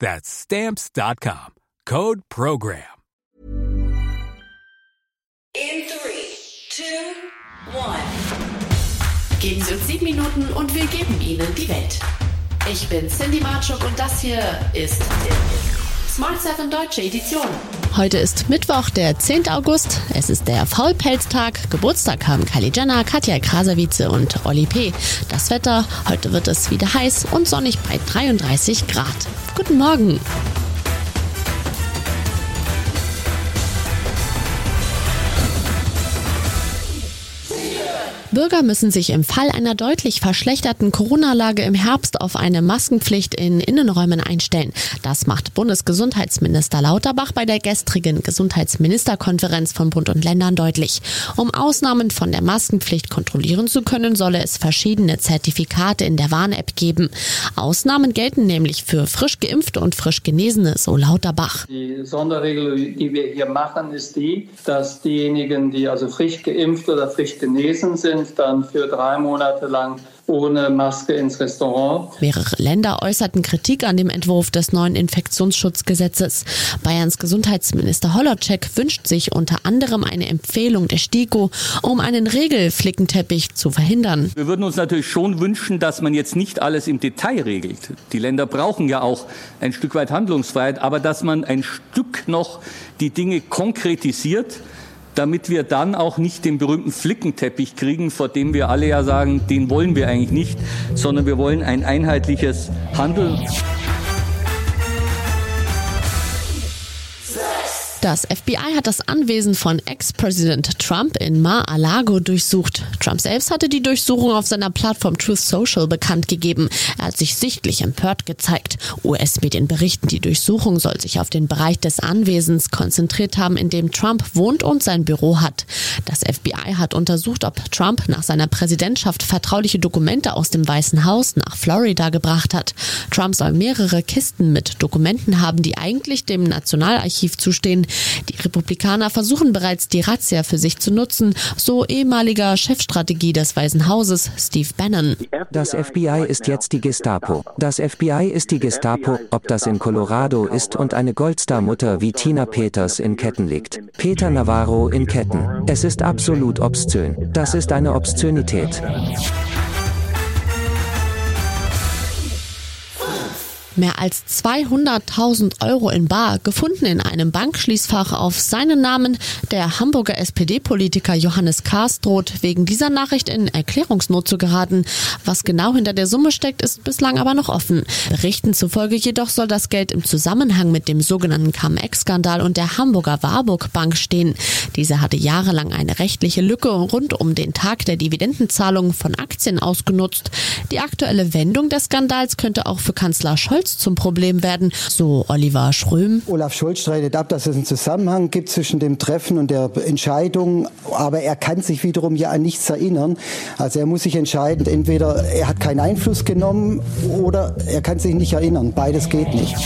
That's stamps.com. Code program. In three, two, one. Geben Sie uns sieben Minuten und wir geben Ihnen die Welt. Ich bin Cindy Marchuk und das hier ist Smart 7 Deutsche Edition. Heute ist Mittwoch, der 10. August. Es ist der Faulpelztag. Geburtstag haben Kylie Jenner, Katja Krasavice und Olli P. Das Wetter, heute wird es wieder heiß und sonnig bei 33 Grad. Guten Morgen. Bürger müssen sich im Fall einer deutlich verschlechterten Corona-Lage im Herbst auf eine Maskenpflicht in Innenräumen einstellen. Das macht Bundesgesundheitsminister Lauterbach bei der gestrigen Gesundheitsministerkonferenz von Bund und Ländern deutlich. Um Ausnahmen von der Maskenpflicht kontrollieren zu können, solle es verschiedene Zertifikate in der Warn-App geben. Ausnahmen gelten nämlich für frisch geimpfte und frisch Genesene, so Lauterbach. Die Sonderregel, die wir hier machen, ist die, dass diejenigen, die also frisch geimpft oder frisch genesen sind, dann für drei Monate lang ohne Maske ins Restaurant. Mehrere Länder äußerten Kritik an dem Entwurf des neuen Infektionsschutzgesetzes. Bayerns Gesundheitsminister Hollercheck wünscht sich unter anderem eine Empfehlung der STIKO, um einen Regelflickenteppich zu verhindern. Wir würden uns natürlich schon wünschen, dass man jetzt nicht alles im Detail regelt. Die Länder brauchen ja auch ein Stück weit Handlungsfreiheit, aber dass man ein Stück noch die Dinge konkretisiert damit wir dann auch nicht den berühmten Flickenteppich kriegen, vor dem wir alle ja sagen, den wollen wir eigentlich nicht, sondern wir wollen ein einheitliches Handeln. Das FBI hat das Anwesen von Ex-Präsident Trump in Mar-a-Lago durchsucht. Trump selbst hatte die Durchsuchung auf seiner Plattform Truth Social bekannt gegeben. Er hat sich sichtlich empört gezeigt. US-Medien berichten, die Durchsuchung soll sich auf den Bereich des Anwesens konzentriert haben, in dem Trump wohnt und sein Büro hat. Das FBI hat untersucht, ob Trump nach seiner Präsidentschaft vertrauliche Dokumente aus dem Weißen Haus nach Florida gebracht hat. Trump soll mehrere Kisten mit Dokumenten haben, die eigentlich dem Nationalarchiv zustehen. Die Republikaner versuchen bereits die Razzia für sich zu nutzen, so ehemaliger Chefstrategie des Weißen Hauses Steve Bannon. Das FBI ist jetzt die Gestapo. Das FBI ist die Gestapo, ob das in Colorado ist und eine Goldstar-Mutter wie Tina Peters in Ketten liegt. Peter Navarro in Ketten. Es ist absolut obszön. Das ist eine Obszönität. Mehr als 200.000 Euro in Bar gefunden in einem Bankschließfach auf seinen Namen. Der Hamburger SPD-Politiker Johannes Kahrs droht wegen dieser Nachricht in Erklärungsnot zu geraten. Was genau hinter der Summe steckt, ist bislang aber noch offen. Berichten zufolge jedoch soll das Geld im Zusammenhang mit dem sogenannten Cum-Ex-Skandal und der Hamburger Warburg Bank stehen. Diese hatte jahrelang eine rechtliche Lücke rund um den Tag der Dividendenzahlung von Aktien ausgenutzt. Die aktuelle Wendung des Skandals könnte auch für Kanzler Scholz Scholz zum Problem werden, so Oliver Schröm. Olaf Scholz streitet ab, dass es einen Zusammenhang gibt zwischen dem Treffen und der Entscheidung, aber er kann sich wiederum ja an nichts erinnern. Also er muss sich entscheiden, entweder er hat keinen Einfluss genommen oder er kann sich nicht erinnern. Beides geht nicht.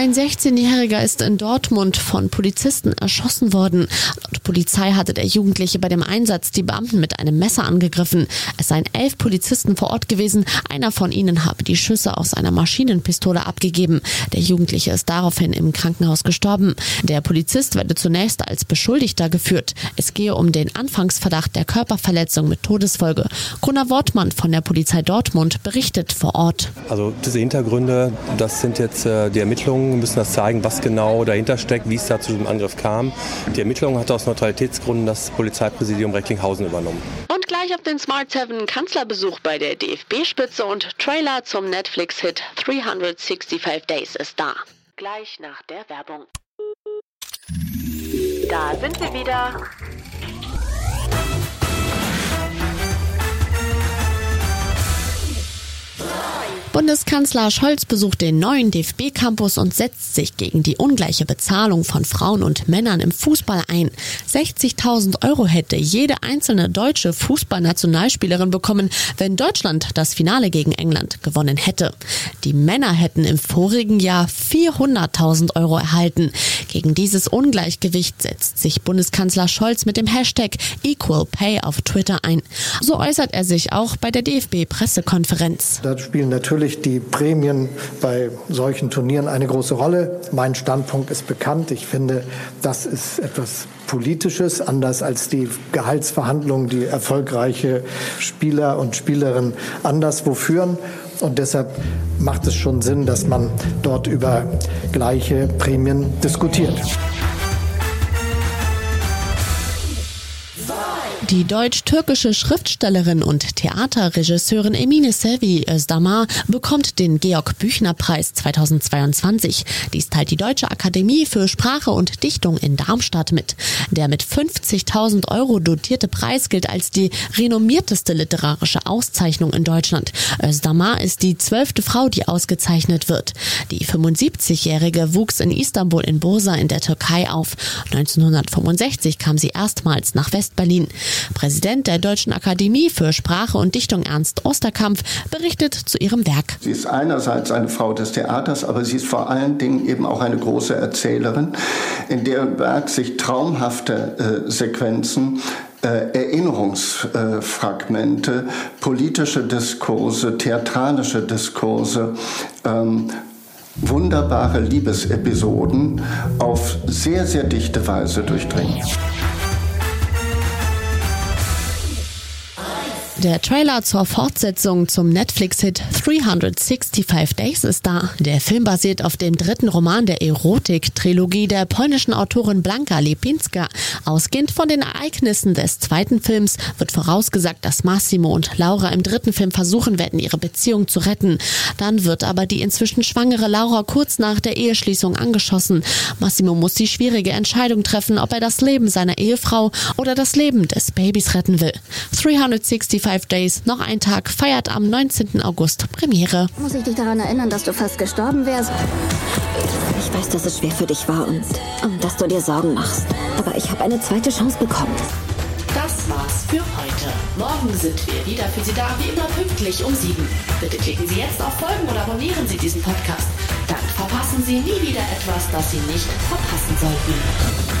Ein 16-Jähriger ist in Dortmund von Polizisten erschossen worden. Laut Polizei hatte der Jugendliche bei dem Einsatz die Beamten mit einem Messer angegriffen. Es seien elf Polizisten vor Ort gewesen. Einer von ihnen habe die Schüsse aus einer Maschinenpistole abgegeben. Der Jugendliche ist daraufhin im Krankenhaus gestorben. Der Polizist werde zunächst als Beschuldigter geführt. Es gehe um den Anfangsverdacht der Körperverletzung mit Todesfolge. Gunnar Wortmann von der Polizei Dortmund berichtet vor Ort. Also diese Hintergründe, das sind jetzt äh, die Ermittlungen, müssen das zeigen, was genau dahinter steckt, wie es da zu dem Angriff kam. Die Ermittlung hat aus Neutralitätsgründen das Polizeipräsidium Recklinghausen übernommen. Und gleich auf den Smart 7 Kanzlerbesuch bei der DFB-Spitze und Trailer zum Netflix-Hit 365 Days ist da. Gleich nach der Werbung. Da sind wir wieder. Bundeskanzler Scholz besucht den neuen DFB-Campus und setzt sich gegen die ungleiche Bezahlung von Frauen und Männern im Fußball ein. 60.000 Euro hätte jede einzelne deutsche Fußballnationalspielerin bekommen, wenn Deutschland das Finale gegen England gewonnen hätte. Die Männer hätten im vorigen Jahr 400.000 Euro erhalten. Gegen dieses Ungleichgewicht setzt sich Bundeskanzler Scholz mit dem Hashtag Equal Pay auf Twitter ein. So äußert er sich auch bei der DFB-Pressekonferenz. Da spielen natürlich die Prämien bei solchen Turnieren eine große Rolle. Mein Standpunkt ist bekannt. Ich finde, das ist etwas Politisches, anders als die Gehaltsverhandlungen, die erfolgreiche Spieler und Spielerinnen anderswo führen. Und deshalb macht es schon Sinn, dass man dort über gleiche Prämien diskutiert. Die deutsch-türkische Schriftstellerin und Theaterregisseurin Emine Selvi Özdamar bekommt den Georg-Büchner-Preis 2022. Dies teilt die Deutsche Akademie für Sprache und Dichtung in Darmstadt mit. Der mit 50.000 Euro dotierte Preis gilt als die renommierteste literarische Auszeichnung in Deutschland. Özdamar ist die zwölfte Frau, die ausgezeichnet wird. Die 75-Jährige wuchs in Istanbul in Bursa in der Türkei auf. 1965 kam sie erstmals nach Westberlin. Präsident der Deutschen Akademie für Sprache und Dichtung Ernst Osterkampf berichtet zu ihrem Werk. Sie ist einerseits eine Frau des Theaters, aber sie ist vor allen Dingen eben auch eine große Erzählerin, in deren Werk sich traumhafte äh, Sequenzen äh, Erinnerungsfragmente, politische Diskurse, theatralische Diskurse, ähm, wunderbare Liebesepisoden auf sehr, sehr dichte Weise durchdringen. Der Trailer zur Fortsetzung zum Netflix-Hit 365 Days ist da. Der Film basiert auf dem dritten Roman der Erotik-Trilogie der polnischen Autorin Blanka Lipinska. Ausgehend von den Ereignissen des zweiten Films wird vorausgesagt, dass Massimo und Laura im dritten Film versuchen werden, ihre Beziehung zu retten. Dann wird aber die inzwischen schwangere Laura kurz nach der Eheschließung angeschossen. Massimo muss die schwierige Entscheidung treffen, ob er das Leben seiner Ehefrau oder das Leben des Babys retten will. 365 Five Days, noch ein Tag, feiert am 19. August Premiere. Muss ich dich daran erinnern, dass du fast gestorben wärst? Ich weiß, dass es schwer für dich war und, und dass du dir Sorgen machst. Aber ich habe eine zweite Chance bekommen. Das war's für heute. Morgen sind wir wieder für Sie da, wie immer pünktlich um sieben. Bitte klicken Sie jetzt auf Folgen oder abonnieren Sie diesen Podcast. Dann verpassen Sie nie wieder etwas, das Sie nicht verpassen sollten.